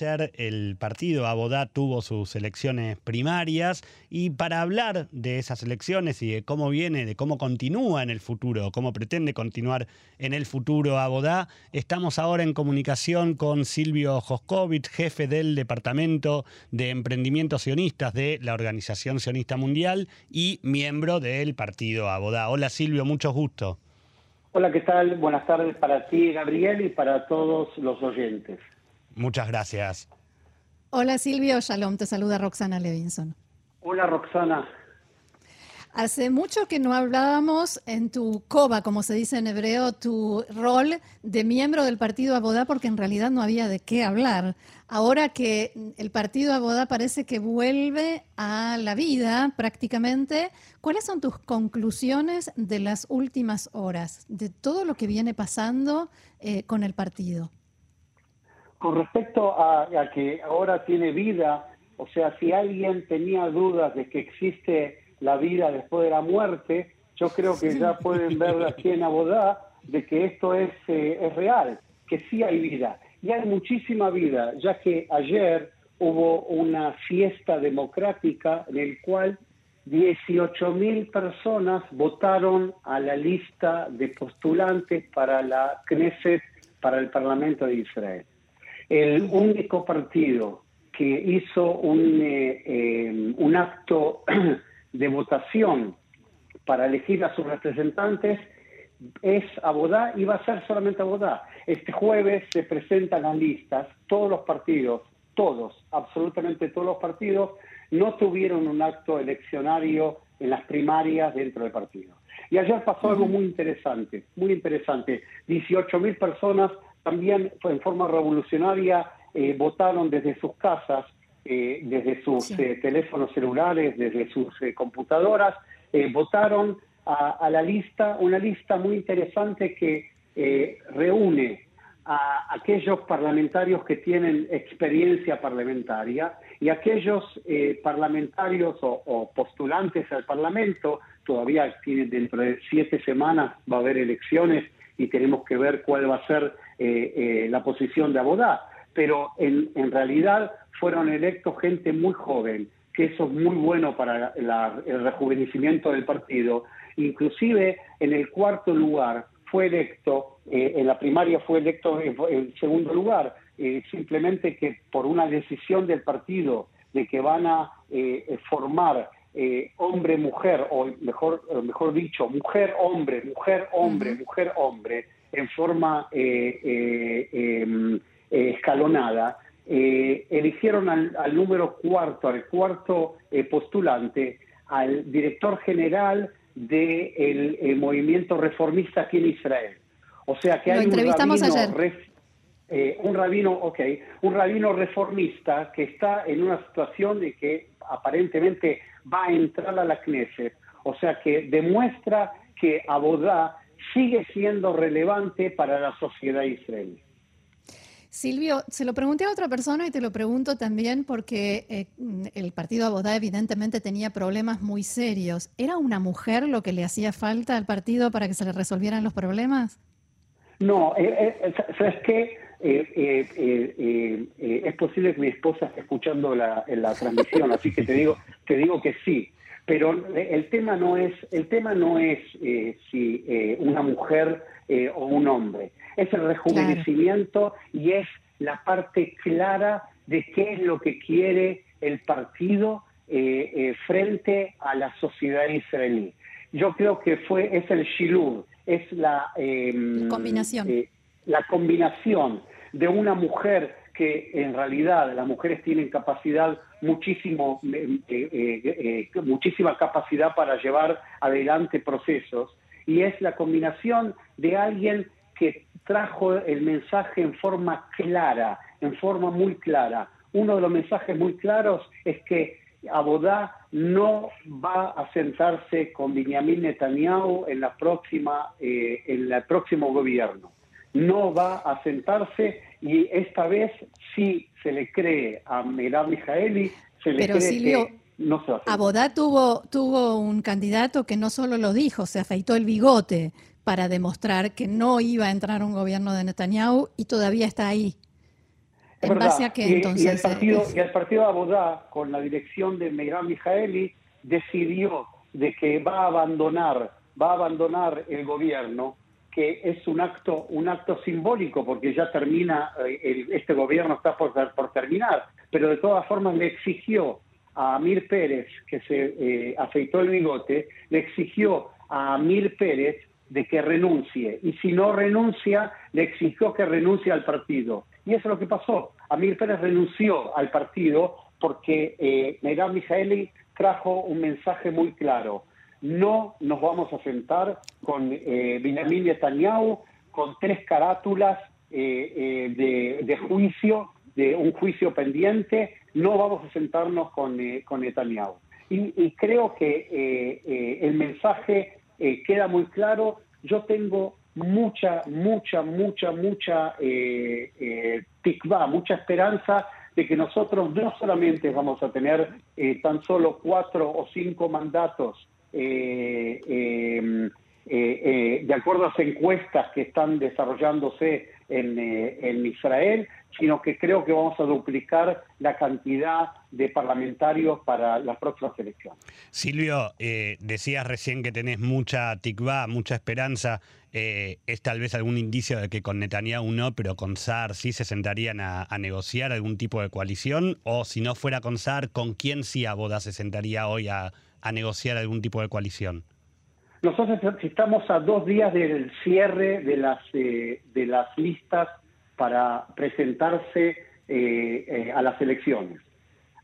El partido Abodá tuvo sus elecciones primarias y para hablar de esas elecciones y de cómo viene, de cómo continúa en el futuro, cómo pretende continuar en el futuro Abodá, estamos ahora en comunicación con Silvio Joskovich, jefe del Departamento de Emprendimientos Sionistas de la Organización Sionista Mundial y miembro del partido Abodá. Hola Silvio, mucho gusto. Hola, ¿qué tal? Buenas tardes para ti, Gabriel, y para todos los oyentes. Muchas gracias. Hola Silvio, shalom, te saluda Roxana Levinson. Hola Roxana. Hace mucho que no hablábamos en tu coba, como se dice en hebreo, tu rol de miembro del partido Abodá, porque en realidad no había de qué hablar. Ahora que el partido Abodá parece que vuelve a la vida prácticamente, ¿cuáles son tus conclusiones de las últimas horas, de todo lo que viene pasando eh, con el partido? Con respecto a, que ahora tiene vida, o sea, si alguien tenía dudas de que existe la vida después de la muerte, yo creo que ya pueden ver aquí en Abodá de que esto es, eh, es real, que sí hay vida. Y hay muchísima vida, ya que ayer hubo una fiesta democrática en el cual 18 mil personas votaron a la lista de postulantes para la Knesset, para el Parlamento de Israel. El único partido que hizo un, eh, eh, un acto de votación para elegir a sus representantes es Abodá y va a ser solamente Abodá. Este jueves se presentan las listas, todos los partidos, todos, absolutamente todos los partidos, no tuvieron un acto eleccionario en las primarias dentro del partido. Y ayer pasó algo muy interesante, muy interesante. 18 mil personas también en forma revolucionaria eh, votaron desde sus casas, eh, desde sus eh, teléfonos celulares, desde sus computadoras, votaron a, la lista, una lista muy interesante que reúne a aquellos parlamentarios que tienen experiencia parlamentaria y aquellos parlamentarios o, o, postulantes al Parlamento, todavía tienen dentro de siete semanas va a haber elecciones y tenemos que ver cuál va a ser eh, eh, la posición de Abodá, pero en, en, realidad fueron electos gente muy joven, que eso es muy bueno para el rejuvenecimiento del partido. Inclusive en el cuarto lugar fue electo, eh, en la primaria fue electo en, segundo lugar, simplemente que por una decisión del partido de que van a formar hombre-mujer, o mejor, mejor dicho, mujer-hombre, mujer-hombre, mujer-hombre, en forma eh, eh, em, eh, escalonada, eligieron al, número cuarto, al cuarto postulante, al director general del movimiento reformista aquí en Israel. O sea que hay un rabino, un rabino, ok, un rabino reformista que está en una situación de que aparentemente va a entrar a la Knesset. O sea que demuestra que Abodá sigue siendo relevante para la sociedad israelí. Silvio, se lo pregunté a otra persona y te lo pregunto también porque eh, el partido Abodá evidentemente tenía problemas muy serios. ¿Era una mujer lo que le hacía falta al partido para que se le resolvieran los problemas? No, eh, eh, ¿sabes qué? es posible que mi esposa esté escuchando la, la transmisión, así que te digo, te digo que sí. Pero el tema no es, el tema no es eh, si eh, una mujer eh, o un hombre, es el rejuvenecimiento y es la parte clara de qué es lo que quiere el partido frente a la sociedad israelí. Yo creo que fue es el shilur, es la em, combinación, la combinación de una mujer que en realidad las mujeres tienen capacidad muchísimo, eh, eh, eh, muchísima capacidad para llevar adelante procesos y es la combinación de alguien que trajo el mensaje en forma clara, en forma muy clara. Uno de los mensajes muy claros es que Abodá no va a sentarse con Benjamin Netanyahu en la próxima, en el próximo gobierno. No va a sentarse y esta vez sí se le cree a Merav Mijaeli, se le Pero cree Silvio, no se va a. Abodá tuvo, tuvo un candidato que no solo lo dijo, se afeitó el bigote para demostrar que no iba a entrar un gobierno de Netanyahu y todavía está ahí. ¿En base a qué entonces? Y el partido, y el partido de Abodá, con la dirección de Meirán Mijaeli, decidió de que va a abandonar, va a abandonar el gobierno, es un acto, un acto simbólico, porque ya termina, eh, este gobierno está por, por terminar, pero de todas formas le exigió a Amir Pérez, que se eh, afeitó el bigote, le exigió a Amir Pérez de que renuncie. Y si no renuncia, le exigió que renuncie al partido. Y eso es lo que pasó. Amir Pérez renunció al partido porque eh, Meirán Mijaeli trajo un mensaje muy claro. No nos vamos a sentar con eh, Benjamin Netanyahu con tres carátulas eh, eh, de, juicio, de un juicio pendiente, no vamos a sentarnos con, con Netanyahu. Y, creo que el mensaje queda muy claro. Yo tengo mucha, mucha, mucha, mucha eh, mucha esperanza de que nosotros no solamente vamos a tener eh, tan solo cuatro o cinco mandatos eh, eh, de acuerdo a las encuestas que están desarrollándose en, en, Israel, sino que creo que vamos a duplicar la cantidad de parlamentarios para las próximas elecciones. Silvio, decías recién que tenés mucha tikva, mucha esperanza eh, es tal vez algún indicio de que con Netanyahu no, pero con SAR sí se sentarían a, negociar algún tipo de coalición, o si no fuera con SAR, ¿con quién sí Aboda se sentaría hoy a, negociar algún tipo de coalición? Nosotros estamos a dos días del cierre de las, eh, de las listas para presentarse eh, a las elecciones.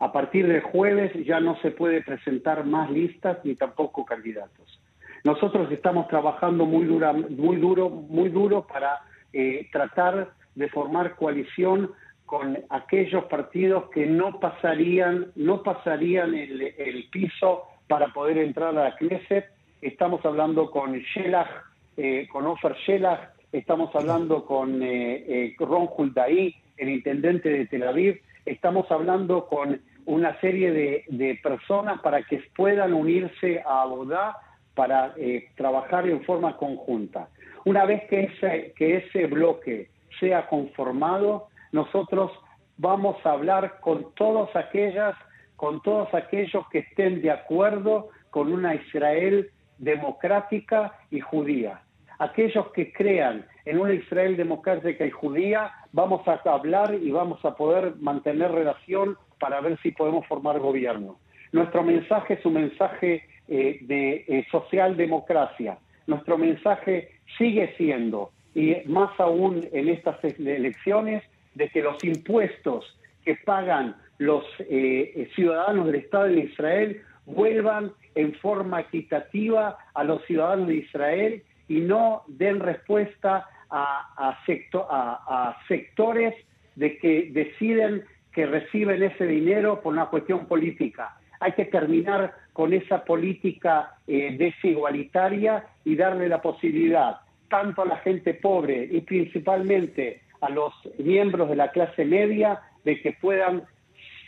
A partir del jueves ya no se puede presentar más listas ni tampoco candidatos. Nosotros estamos trabajando muy, dura, muy duro, muy duro para eh, tratar de formar coalición con aquellos partidos que no pasarían, no pasarían el, piso para poder entrar a la Knesset. Estamos hablando con Shelah, eh, con Ofer Shelah, estamos hablando con eh, Ron Huldaí, el intendente de Tel Aviv, estamos hablando con una serie de, personas para que puedan unirse a Abodá para eh, trabajar en forma conjunta. Una vez que ese, que ese bloque sea conformado, nosotros vamos a hablar con todos aquellas, con todos aquellos que estén de acuerdo con una Israel democrática y judía. Aquellos que crean en una Israel democrática y judía, vamos a hablar y vamos a poder mantener relación para ver si podemos formar gobierno. Nuestro mensaje es un mensaje eh, de eh, socialdemocracia. Nuestro mensaje sigue siendo, y más aún en estas elecciones, de que los impuestos que pagan los eh, ciudadanos del Estado de Israel vuelvan en forma equitativa a los ciudadanos de Israel y no den respuesta a, a sectores de que deciden que reciben ese dinero por una cuestión política. Hay que terminar con esa política eh, desigualitaria y darle la posibilidad tanto a la gente pobre y principalmente a los miembros de la clase media de que puedan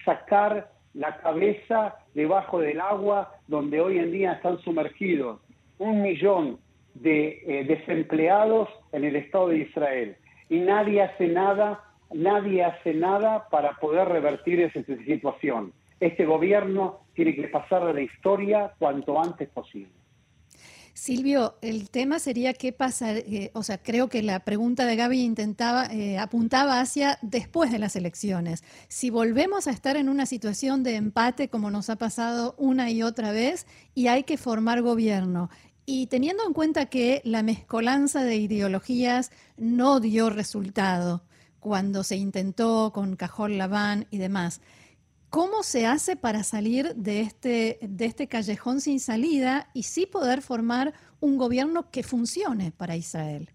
sacar la cabeza debajo del agua donde hoy en día están sumergidos un millón de eh, desempleados en el Estado de Israel y nadie hace nada, nadie hace nada para poder revertir esa situación este gobierno tiene que pasar a la historia cuanto antes posible. Silvio, el tema sería qué pasa, eh, o sea, creo que la pregunta de Gaby intentaba, eh, apuntaba hacia después de las elecciones. Si volvemos a estar en una situación de empate como nos ha pasado una y otra vez y hay que formar gobierno, y teniendo en cuenta que la mezcolanza de ideologías no dio resultado cuando se intentó con Cajol Laván y demás, ¿Cómo se hace para salir de este, de este callejón sin salida y sí poder formar un gobierno que funcione para Israel?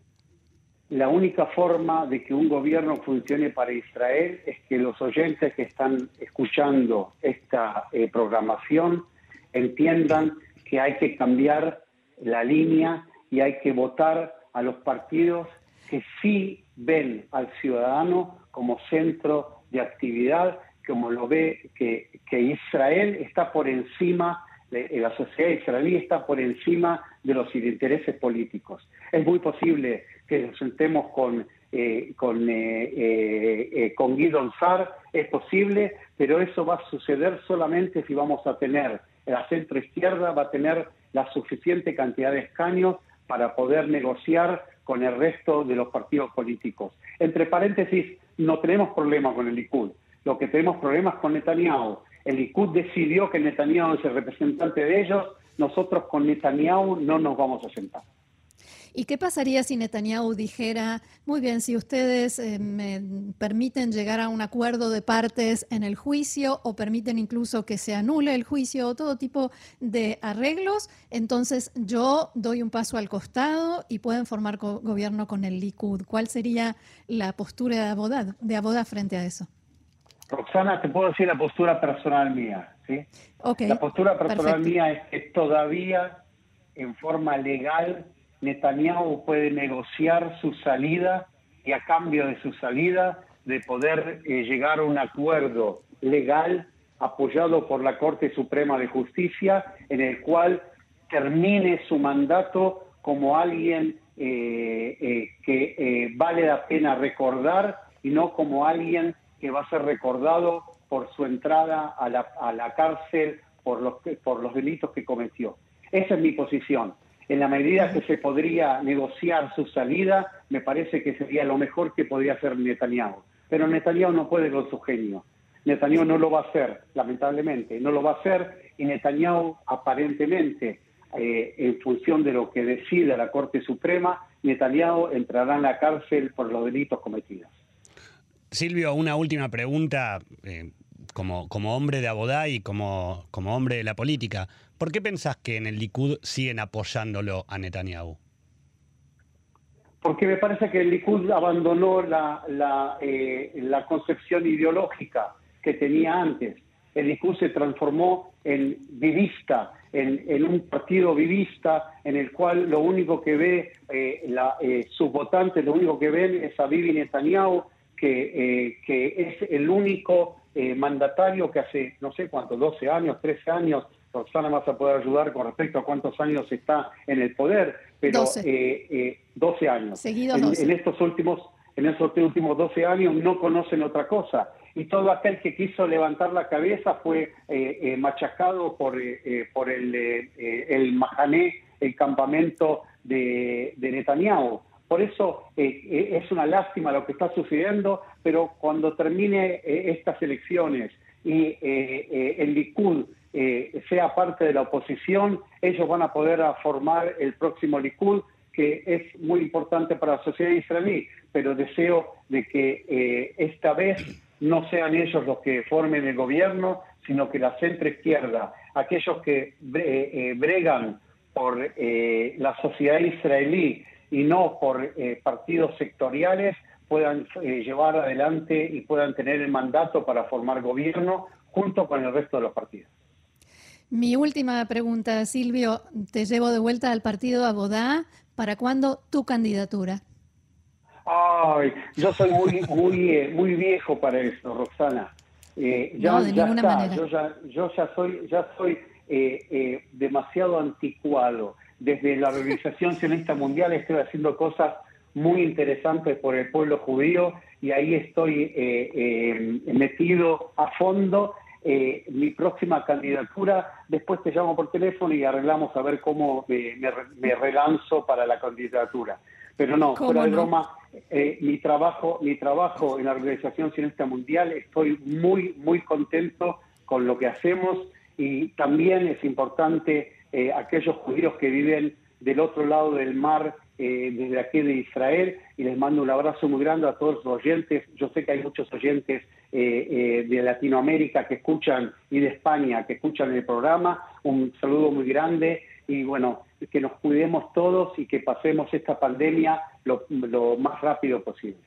La única forma de que un gobierno funcione para Israel es que los oyentes que están escuchando esta eh, programación entiendan que hay que cambiar la línea y hay que votar a los partidos que sí ven al ciudadano como centro de actividad como lo ve, que, que Israel está por encima, de, la sociedad israelí está por encima de los intereses políticos. Es muy posible que nos sentemos con, eh, con, eh, con Guido Sar, es posible, pero eso va a suceder solamente si vamos a tener, la centro izquierda va a tener la suficiente cantidad de escaños para poder negociar con el resto de los partidos políticos. Entre paréntesis, no tenemos problemas con el Likud, lo que tenemos problemas con Netanyahu. El Likud decidió que Netanyahu es el representante de ellos, nosotros con Netanyahu no nos vamos a sentar. ¿Y qué pasaría si Netanyahu dijera, muy bien, si ustedes eh, me permiten llegar a un acuerdo de partes en el juicio o permiten incluso que se anule el juicio o todo tipo de arreglos, entonces yo doy un paso al costado y pueden formar gobierno con el Likud? ¿Cuál sería la postura de Abodá, de frente a eso? Roxana, te puedo decir la postura personal mía. ¿sí? la postura personal mía es que todavía en forma legal Netanyahu puede negociar su salida y a cambio de su salida de poder eh, llegar a un acuerdo legal apoyado por la Corte Suprema de Justicia en el cual termine su mandato como alguien eh, eh, que vale la pena recordar y no como alguien que va a ser recordado por su entrada a la, a la cárcel por los, por los delitos que cometió. Esa es mi posición en la medida que se podría negociar su salida, me parece que sería lo mejor que podría hacer Netanyahu. Pero Netanyahu no puede con su genio. Netanyahu no lo va a hacer, lamentablemente, no lo va a hacer y Netanyahu aparentemente, eh, en función de lo que decida la Corte Suprema, Netanyahu entrará en la cárcel por los delitos cometidos. Silvio, una última pregunta. Eh, como, como hombre de Abodá y como, como hombre de la política, ¿Por qué pensás que en el Likud siguen apoyándolo a Netanyahu? Porque me parece que el Likud abandonó la, eh, la concepción ideológica que tenía antes. El Likud se transformó en vivista, en, en, un partido vivista en el cual lo único que ve eh, la, eh, sus votantes, lo único que ven es a Bibi Netanyahu, que, que es el único mandatario que hace, no sé cuánto, 12 años, 13 años, Roxana vas a poder ayudar con respecto a cuántos años está en el poder, pero 12, eh, eh, años. en, estos últimos en estos últimos 12 años no conocen otra cosa. Y todo aquel que quiso levantar la cabeza fue eh, eh machacado por, por el, el Mahané, el campamento de, de Netanyahu. Por eso es una lástima lo que está sucediendo, pero cuando termine estas elecciones y el Likud eh, sea parte de la oposición, ellos van a poder formar el próximo Likud, que es muy importante para la sociedad israelí, pero deseo de que eh, esta vez no sean ellos los que formen el gobierno, sino que la centro izquierda, aquellos que eh, bregan por la sociedad israelí y no por partidos sectoriales, puedan llevar adelante y puedan tener el mandato para formar gobierno junto con el resto de los partidos. Mi última pregunta, Silvio, te llevo de vuelta al partido Abodá. ¿Para cuándo tu candidatura? Ay, yo soy muy, muy, eh, muy viejo para eso, Roxana. Eh, ya, no, de ninguna manera. Yo ya, yo ya soy, ya soy eh, demasiado anticuado. Desde la Organización Sionista Mundial estoy haciendo cosas muy interesantes por el pueblo judío y ahí estoy metido a fondo eh, mi próxima candidatura, después te llamo por teléfono y arreglamos a ver cómo me, relanzo para la candidatura. Pero no, fuera de broma, eh, mi trabajo, mi trabajo en la Organización Sionista Mundial, estoy muy, muy contento con lo que hacemos y también es importante eh, aquellos judíos que viven del otro lado del mar, desde aquí de Israel, y les mando un abrazo muy grande a todos los oyentes. Yo sé que hay muchos oyentes eh, eh, de Latinoamérica que escuchan y de España que escuchan el programa. Un saludo muy grande y bueno, que nos cuidemos todos y que pasemos esta pandemia lo, más rápido posible.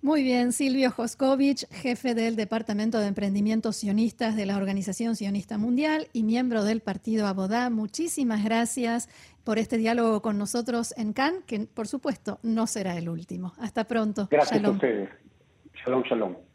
Muy bien, Silvio Joskovich, jefe del Departamento de Emprendimientos Sionistas de la Organización Sionista Mundial y miembro del Partido Abodá. Muchísimas gracias por este diálogo con nosotros en Cannes, que por supuesto no será el último. Hasta pronto. Gracias a ustedes. Shalom, shalom.